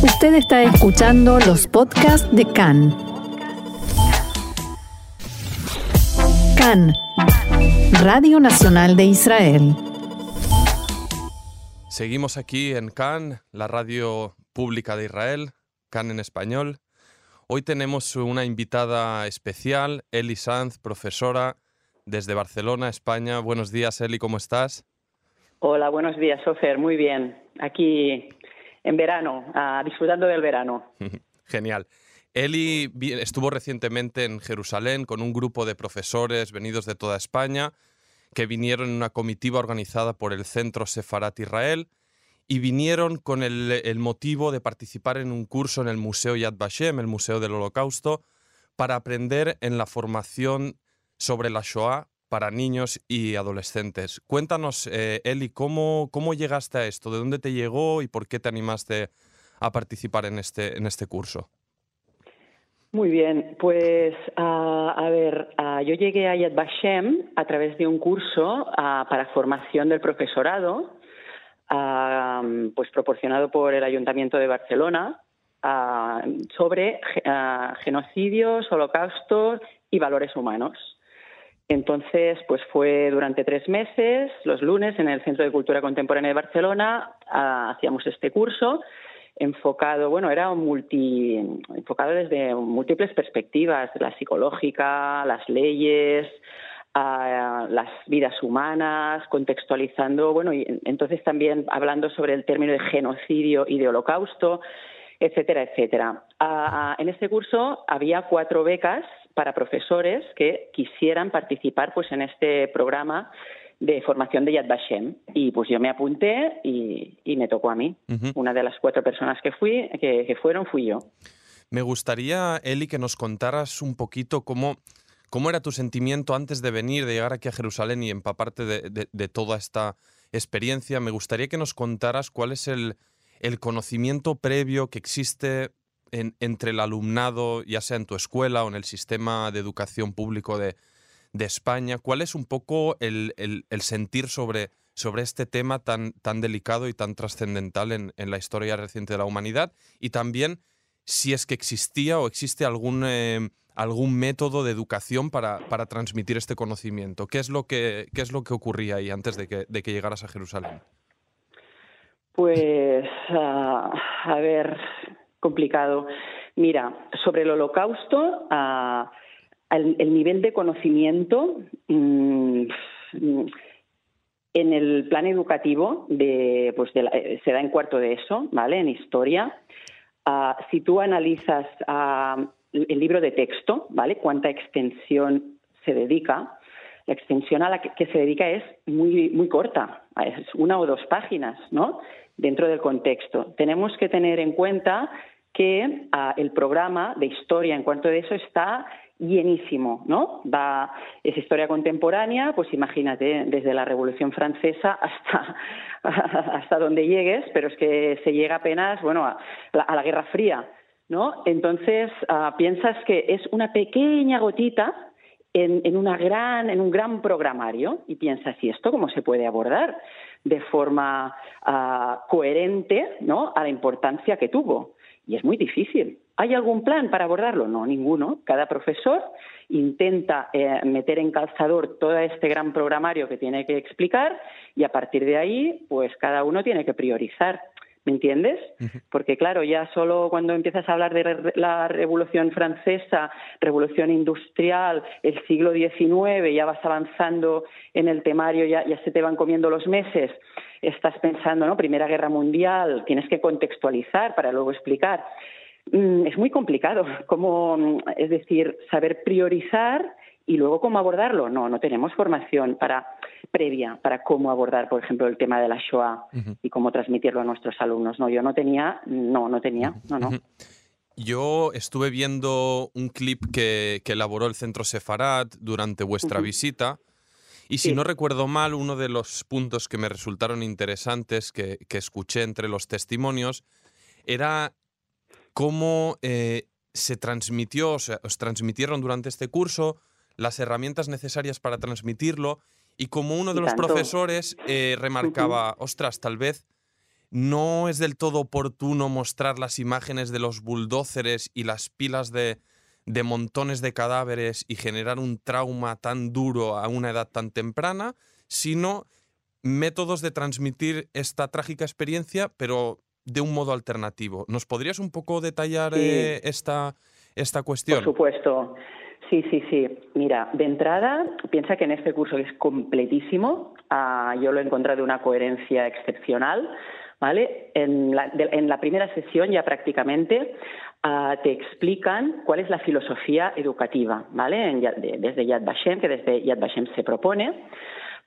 Usted está escuchando los podcasts de CAN. CAN, Radio Nacional de Israel. Seguimos aquí en CAN, la radio pública de Israel, CAN en español. Hoy tenemos una invitada especial, Eli Sanz, profesora desde Barcelona, España. Buenos días, Eli, ¿cómo estás? Hola, buenos días, Sofer. Muy bien. Aquí en verano, ah, disfrutando del verano. Genial. Eli estuvo recientemente en Jerusalén con un grupo de profesores venidos de toda España que vinieron en una comitiva organizada por el Centro Sefarat Israel y vinieron con el, el, motivo de participar en un curso en el Museo Yad Vashem, el Museo del Holocausto, para aprender en la formación sobre la Shoah para niños y adolescentes. Cuéntanos, eh, Eli, ¿cómo, ¿cómo llegaste a esto? ¿De dónde te llegó y por qué te animaste a participar en este, en este curso? Muy bien, pues a ver, yo llegué a Yad Vashem a través de un curso para formación del profesorado, pues proporcionado por el Ayuntamiento de Barcelona, sobre genocidios, holocaustos y valores humanos. Entonces, pues fue durante tres meses, los lunes, en el Centro de Cultura Contemporánea de Barcelona, ah, hacíamos este curso enfocado, bueno, era multi, enfocado desde múltiples perspectivas, la psicológica, las leyes, ah, las vidas humanas, contextualizando, bueno, y entonces también hablando sobre el término de genocidio y de holocausto, etcétera, etcétera. Ah, en este curso había cuatro becas para profesores que quisieran participar pues en este programa de formación de Yad Vashem. Y pues yo me apunté y, me tocó a mí. Una de las cuatro personas que, fui, que, fueron fui yo. Me gustaría, Eli, que nos contaras un poquito cómo, cómo era tu sentimiento antes de venir, de llegar aquí a Jerusalén y empaparte de, de, toda esta experiencia. Me gustaría que nos contaras cuál es el, el conocimiento previo que existe entre el alumnado, ya sea en tu escuela o en el sistema de educación público de, España? ¿Cuál es un poco el, sentir sobre, este tema tan, delicado y tan trascendental en, la historia reciente de la humanidad? Y también si es que existía o existe algún, eh, método de educación para, transmitir este conocimiento. ¿Qué es lo que, ocurría ahí antes de que, de que llegaras a Jerusalén? Pues, ah, a ver, complicado. Mira, sobre el holocausto, ah, el, nivel de conocimiento mm, en el plan educativo de, pues eh, se da en cuarto de eso, ¿vale? En historia. Ah, si tú analizas ah, el libro de texto, ¿vale? Cuánta extensión se dedica. La extensión a la que, se dedica es muy, muy corta, es una o dos páginas, ¿no? Dentro del contexto. Tenemos que tener en cuenta que ah, el programa de historia en cuanto a eso está llenísimo, ¿no? Va, es historia contemporánea, pues imagínate, desde la Revolución Francesa hasta, hasta donde llegues, pero es que se llega apenas, bueno, a, la Guerra Fría, ¿no? Entonces, ah, piensas que es una pequeña gotita en, una gran, en un gran programario y piensas, ¿y esto cómo se puede abordar de forma ah, coherente, ¿no? A la importancia que tuvo. Y es muy difícil. ¿Hay algún plan para abordarlo? No, ninguno. Cada profesor intenta eh, meter en calzador todo este gran programario que tiene que explicar y a partir de ahí, pues cada uno tiene que priorizar. ¿Me entiendes? Porque claro, ya solo cuando empiezas a hablar de la Revolución Francesa, Revolución Industrial, el siglo XIX, ya vas avanzando en el temario, ya, ya se te van comiendo los meses, estás pensando, ¿no? Primera Guerra Mundial, tienes que contextualizar para luego explicar. Mm, es muy complicado, como, es decir, saber priorizar y luego cómo abordarlo. No, no tenemos formación para previa para cómo abordar, por ejemplo, el tema de la Shoah y cómo transmitirlo a nuestros alumnos. No, yo no tenía, no, no tenía, no, no. Yo estuve viendo un clip que, elaboró el Centro Sefarad durante vuestra visita. Y si no recuerdo mal, uno de los puntos que me resultaron interesantes que, escuché entre los testimonios era cómo eh, se transmitió, o sea, os transmitieron durante este curso las herramientas necesarias para transmitirlo y como uno de los profesores eh, remarcaba, ostras, tal vez no es del todo oportuno mostrar las imágenes de los bulldóceres y las pilas de, de montones de cadáveres y generar un trauma tan duro a una edad tan temprana, sino métodos de transmitir esta trágica experiencia, pero de un modo alternativo. ¿Nos podrías un poco detallar eh, esta, esta cuestión? Por supuesto. Sí, sí, sí. Mira, de entrada, piensa que en este curso es completísimo, ah, yo lo he encontrado una coherencia excepcional, ¿vale? En la, en la primera sesión ya prácticamente ah, te explican cuál es la filosofía educativa, ¿vale? desde Yad Vashem, que desde Yad Vashem se propone.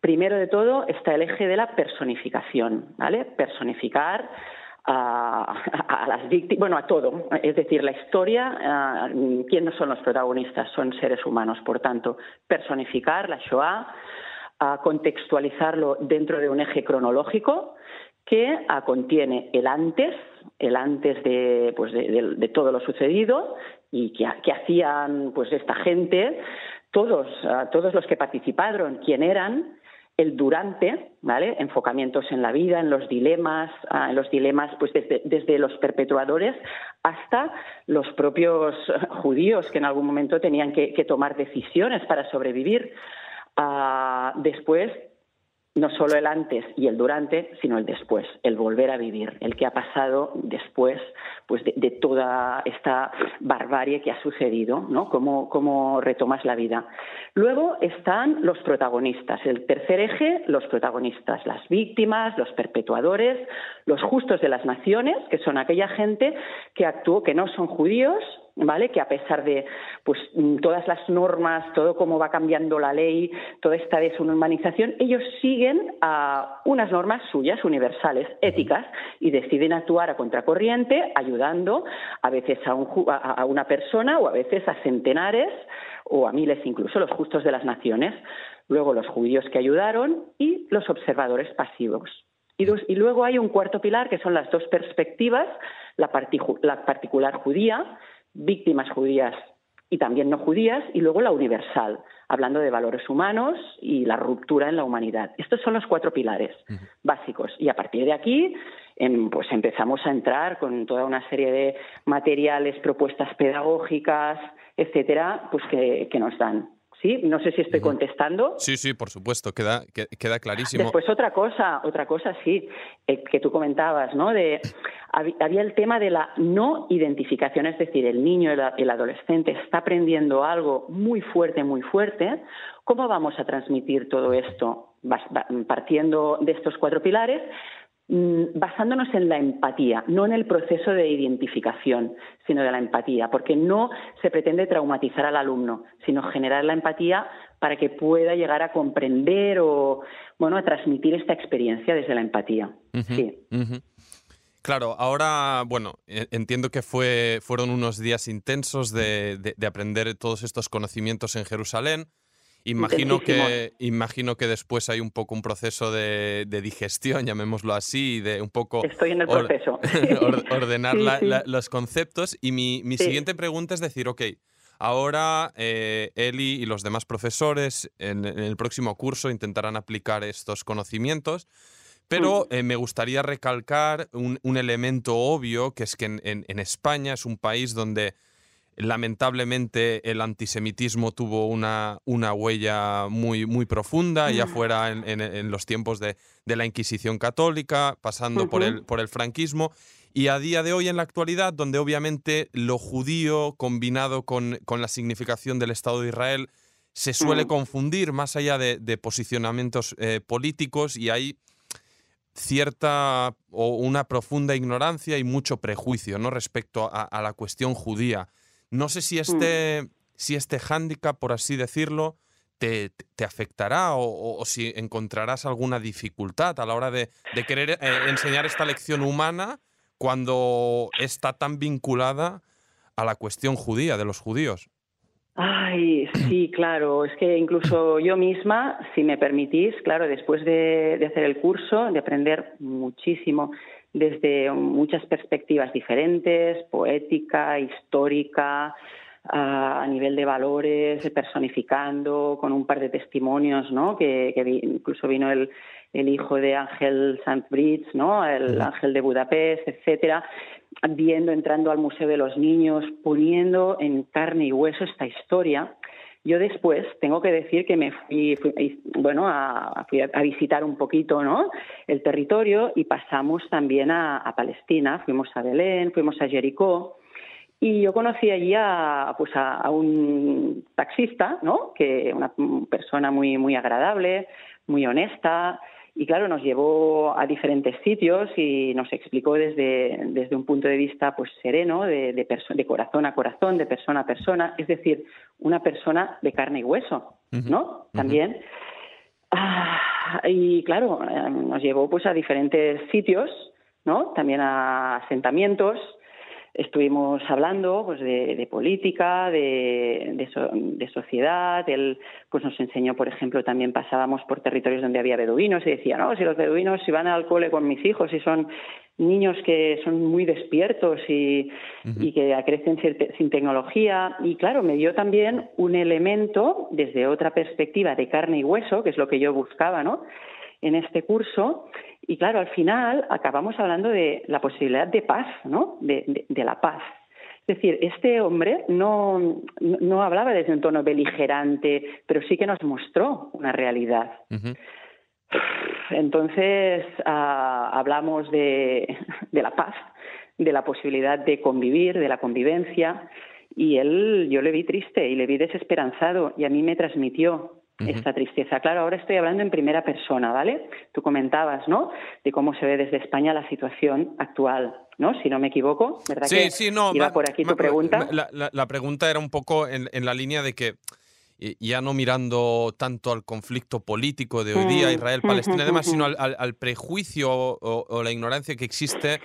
Primero de todo está el eje de la personificación, ¿vale? Personificar a, las víctimas, bueno, a todo. Es decir, la historia, ¿quién no son los protagonistas? Son seres humanos. Por tanto, personificar la Shoah, a contextualizarlo dentro de un eje cronológico que contiene el antes, el antes de, pues de, todo lo sucedido y que, hacían pues esta gente, todos, todos los que participaron, quién eran, el durante, ¿vale? Enfocamientos en la vida, en los dilemas, ah, en los dilemas, pues desde, los perpetuadores hasta los propios judíos que en algún momento tenían que, tomar decisiones para sobrevivir. Ah, después, no solo el antes y el durante, sino el después, el volver a vivir, el que ha pasado después pues de, toda esta barbarie que ha sucedido, ¿no? Cómo, cómo retomas la vida. Luego están los protagonistas, el tercer eje, los protagonistas, las víctimas, los perpetuadores, los justos de las naciones, que son aquella gente que actuó, que no son judíos, ¿vale? Que a pesar de pues todas las normas, todo cómo va cambiando la ley, toda esta deshumanización, ellos siguen a unas normas suyas universales, éticas, y deciden actuar a contracorriente, ayudando a veces a, a una persona o a veces a centenares o a miles incluso, los justos de las naciones, luego los judíos que ayudaron y los observadores pasivos. Y, y luego hay un cuarto pilar que son las dos perspectivas, la particular judía, víctimas judías y también no judías, y luego la universal, hablando de valores humanos y la ruptura en la humanidad. Estos son los cuatro pilares básicos. Y a partir de aquí, em, pues empezamos a entrar con toda una serie de materiales, propuestas pedagógicas, etcétera, pues que nos dan ¿Sí? No sé si estoy contestando. Sí, sí, por supuesto, queda, queda clarísimo. Después otra cosa, otra cosa sí, eh, que tú comentabas, ¿no? De, había el tema de la no identificación, es decir, el niño, el adolescente está aprendiendo algo muy fuerte, muy fuerte. ¿Cómo vamos a transmitir todo esto? Partiendo de estos cuatro pilares, basándonos en la empatía, no en el proceso de identificación, sino de la empatía, porque no se pretende traumatizar al alumno, sino generar la empatía para que pueda llegar a comprender o bueno, a transmitir esta experiencia desde la empatía. sí. Claro, ahora, bueno, e, entiendo que fue, fueron unos días intensos de aprender todos estos conocimientos en Jerusalén. Imagino que, imagino que después hay un poco un proceso de, digestión, llamémoslo así, de un poco... Estoy en el proceso. ordenar los conceptos. Y mi, siguiente pregunta es decir, ok, ahora eh, Eli y los demás profesores en, el próximo curso intentarán aplicar estos conocimientos. Pero mm. eh, me gustaría recalcar un, elemento obvio, que es que en España es un país donde Lamentablemente el antisemitismo tuvo una, una huella muy, muy profunda, ya fuera en, los tiempos de, la Inquisición católica, pasando por, el, por el franquismo, y a día de hoy en la actualidad, donde obviamente lo judío combinado con, la significación del Estado de Israel se suele confundir más allá de, posicionamientos eh, políticos y hay cierta o una profunda ignorancia y mucho prejuicio ¿no? respecto a la cuestión judía. No sé si mm. este, si este hándicap, por así decirlo, te, afectará o, si encontrarás alguna dificultad a la hora de, querer eh, enseñar esta lección humana cuando está tan vinculada a la cuestión judía, de los judíos. Ay, sí, claro. Es que incluso yo misma, si me permitís, claro, después de, de hacer el curso, de aprender muchísimo desde muchas perspectivas diferentes, poética, histórica, a nivel de valores, personificando, con un par de testimonios, ¿no? Que, incluso vino el, el hijo de Ángel Sandbridge, ¿no? El Ángel de Budapest, etcétera, viendo, entrando al Museo de los Niños, poniendo en carne y hueso esta historia. Yo después tengo que decir que me fui, bueno, a, a, visitar un poquito, ¿no? El territorio y pasamos también a, a Palestina. Fuimos a Belén, fuimos a Jericó y yo conocí allí a, pues a, un taxista, ¿no? Que una persona muy, muy agradable, muy honesta, y claro, nos llevó a diferentes sitios y nos explicó desde, desde un punto de vista pues sereno, de, de, corazón a corazón, de persona a persona, es decir, una persona de carne y hueso, ¿no? También. Ah, y claro, eh, nos llevó pues a diferentes sitios, ¿no? También a asentamientos, estuvimos hablando pues de, política, de, de, sociedad. Él pues nos enseñó, por ejemplo, también pasábamos por territorios donde había beduinos y decía, no, si los beduinos si van al cole con mis hijos y son niños que son muy despiertos y, y que crecen sin tecnología. Y claro, me dio también un elemento desde otra perspectiva de carne y hueso, que es lo que yo buscaba, ¿no? En este curso, y claro, al final acabamos hablando de la posibilidad de paz, ¿no? De, la paz. Es decir, este hombre no, no, hablaba desde un tono beligerante, pero sí que nos mostró una realidad. Entonces, ah, hablamos de, de la paz, de la posibilidad de convivir, de la convivencia, y él, yo le vi triste y le vi desesperanzado, y a mí me transmitió esta tristeza. Claro, ahora estoy hablando en primera persona, ¿vale? Tú comentabas, ¿no? De cómo se ve desde España la situación actual, ¿no? Si no me equivoco, ¿verdad? Sí, que sí, no. Iba por aquí tu pregunta. La, pregunta era un poco en, la línea de que ya no mirando tanto al conflicto político de hoy día, mm, Israel-Palestina, además, sino al, prejuicio o, la ignorancia que existe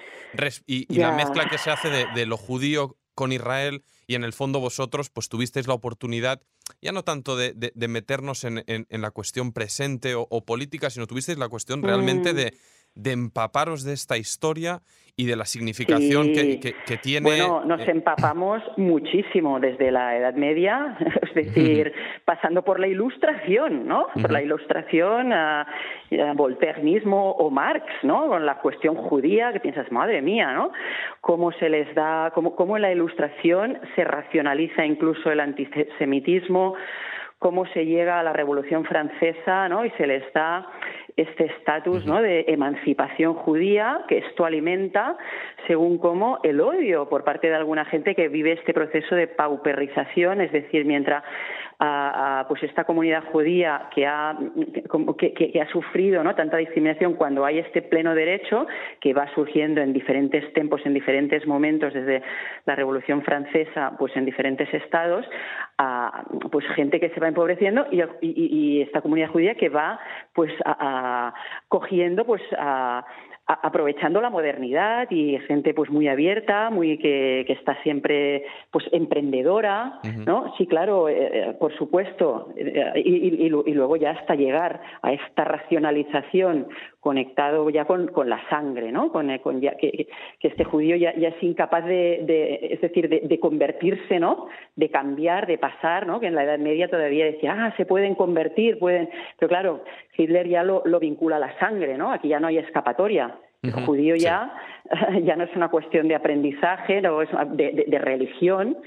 y, la mezcla que se hace de, de lo judío con Israel y en el fondo vosotros pues tuvisteis la oportunidad ya no tanto de, meternos en, la cuestión presente o, política, sino tuvisteis la cuestión realmente mm. de, de empaparos de esta historia y de la significación que, que, tiene. Bueno, nos eh, empapamos muchísimo desde la Edad Media, es decir, pasando por la Ilustración, ¿no? Por la Ilustración, a, Voltaire mismo o Marx, ¿no? Con la cuestión judía, que piensas, madre mía, ¿no? Cómo se les da, cómo, cómo en la Ilustración se racionaliza incluso el antisemitismo, cómo se llega a la Revolución Francesa, ¿no? Y se les da este estatus ¿no? de emancipación judía, que esto alimenta, según como el odio por parte de alguna gente que vive este proceso de pauperización, es decir, mientras a, pues esta comunidad judía que ha, que, ha sufrido ¿no? tanta discriminación cuando hay este pleno derecho que va surgiendo en diferentes tiempos, en diferentes momentos, desde la Revolución Francesa, pues en diferentes estados, a pues gente que se va empobreciendo y, y, esta comunidad judía que va pues a, cogiendo pues a aprovechando la modernidad y gente pues muy abierta, muy que, está siempre pues emprendedora, ¿no? Sí, claro, eh, eh, por supuesto, eh, y, y, luego ya hasta llegar a esta racionalización conectado ya con, con la sangre, ¿no? Con, con ya, que, que, este judío ya, ya es incapaz de, de es decir, de, de, convertirse, ¿no? De cambiar, de pasar, ¿no? Que en la Edad Media todavía decía, ah, se pueden convertir, pueden, pero claro, Hitler ya lo, lo vincula a la sangre, ¿no? Aquí ya no hay escapatoria. El judío ya, ya no es una cuestión de aprendizaje, no es de, de, religión,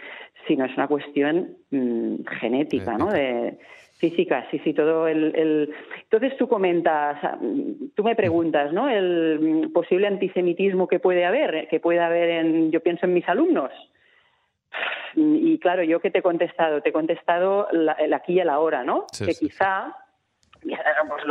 sino es una cuestión mm, genética, ¿no? De, física, sí, sí, todo el, el, Entonces tú comentas, tú me preguntas, ¿no? El posible antisemitismo que puede haber, que puede haber en, yo pienso en mis alumnos. Y claro, yo que te he contestado, te he contestado el aquí y el ahora, ¿no? que quizá pues,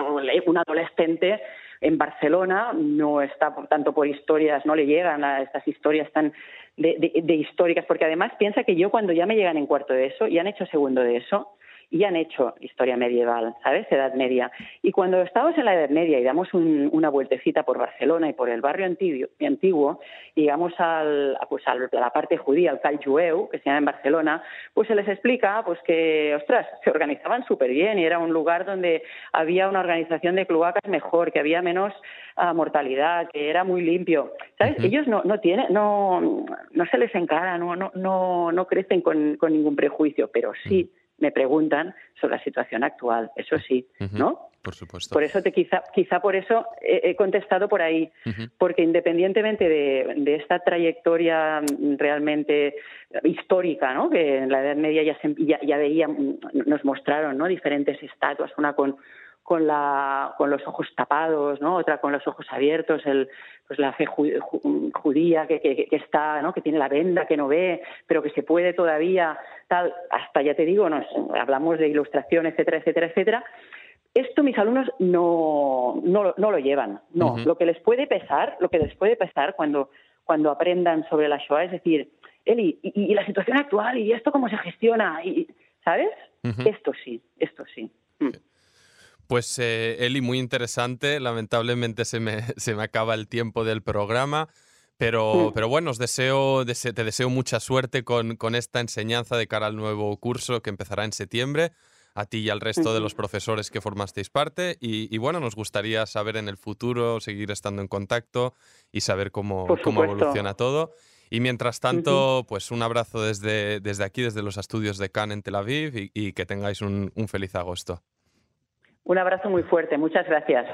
un adolescente en Barcelona no está tanto por historias, no le llegan a estas historias tan de, históricas, porque además piensa que yo cuando ya me llegan en cuarto de eso y han hecho segundo de eso, y han hecho historia medieval, ¿sabes? Edad Media. Y cuando estamos en la Edad Media y damos una vueltecita por Barcelona y por el barrio antiguo, antiguo y llegamos al, pues a la parte judía, al Cal Jueu, que se llama en Barcelona, pues se les explica pues que, ostras, se organizaban súper bien y era un lugar donde había una organización de cloacas mejor, que había menos uh, mortalidad, que era muy limpio. ¿Sabes? Ellos no, no tienen, no, no se les encara, no, no, no, no crecen con, con ningún prejuicio, pero sí me preguntan sobre la situación actual, eso sí, ¿no? Por supuesto. Por eso te quizá, quizá por eso he, contestado por ahí, porque independientemente de, esta trayectoria realmente histórica, ¿no? Que en la Edad Media ya, ya, ya veía, nos mostraron, ¿no? Diferentes estatuas, una con con, la, con los ojos tapados, ¿no? otra con los ojos abiertos, el, pues la fe judía que, que, que, está, ¿no? que tiene la venda, que no ve, pero que se puede todavía, tal, hasta ya te digo, nos, hablamos de ilustración, etcétera, etcétera, etcétera. Esto mis alumnos no, no, no lo llevan, no. Lo que les puede pesar, lo que les puede pesar cuando, cuando aprendan sobre la Shoah es decir, Eli, y, la situación actual, y esto cómo se gestiona, y, ¿sabes? Esto sí, esto sí. Mm. Pues eh, Eli, muy interesante. Lamentablemente se me, se me acaba el tiempo del programa. Pero, mm. pero bueno, os deseo, te deseo mucha suerte con, con, esta enseñanza de cara al nuevo curso que empezará en septiembre, a ti y al resto de los profesores que formasteis parte. Y, bueno, nos gustaría saber en el futuro, seguir estando en contacto y saber cómo, cómo evoluciona todo. Y mientras tanto, pues un abrazo desde, desde aquí, desde los estudios de Cannes en Tel Aviv y, que tengáis un feliz agosto. Un abrazo muy fuerte, muchas gracias.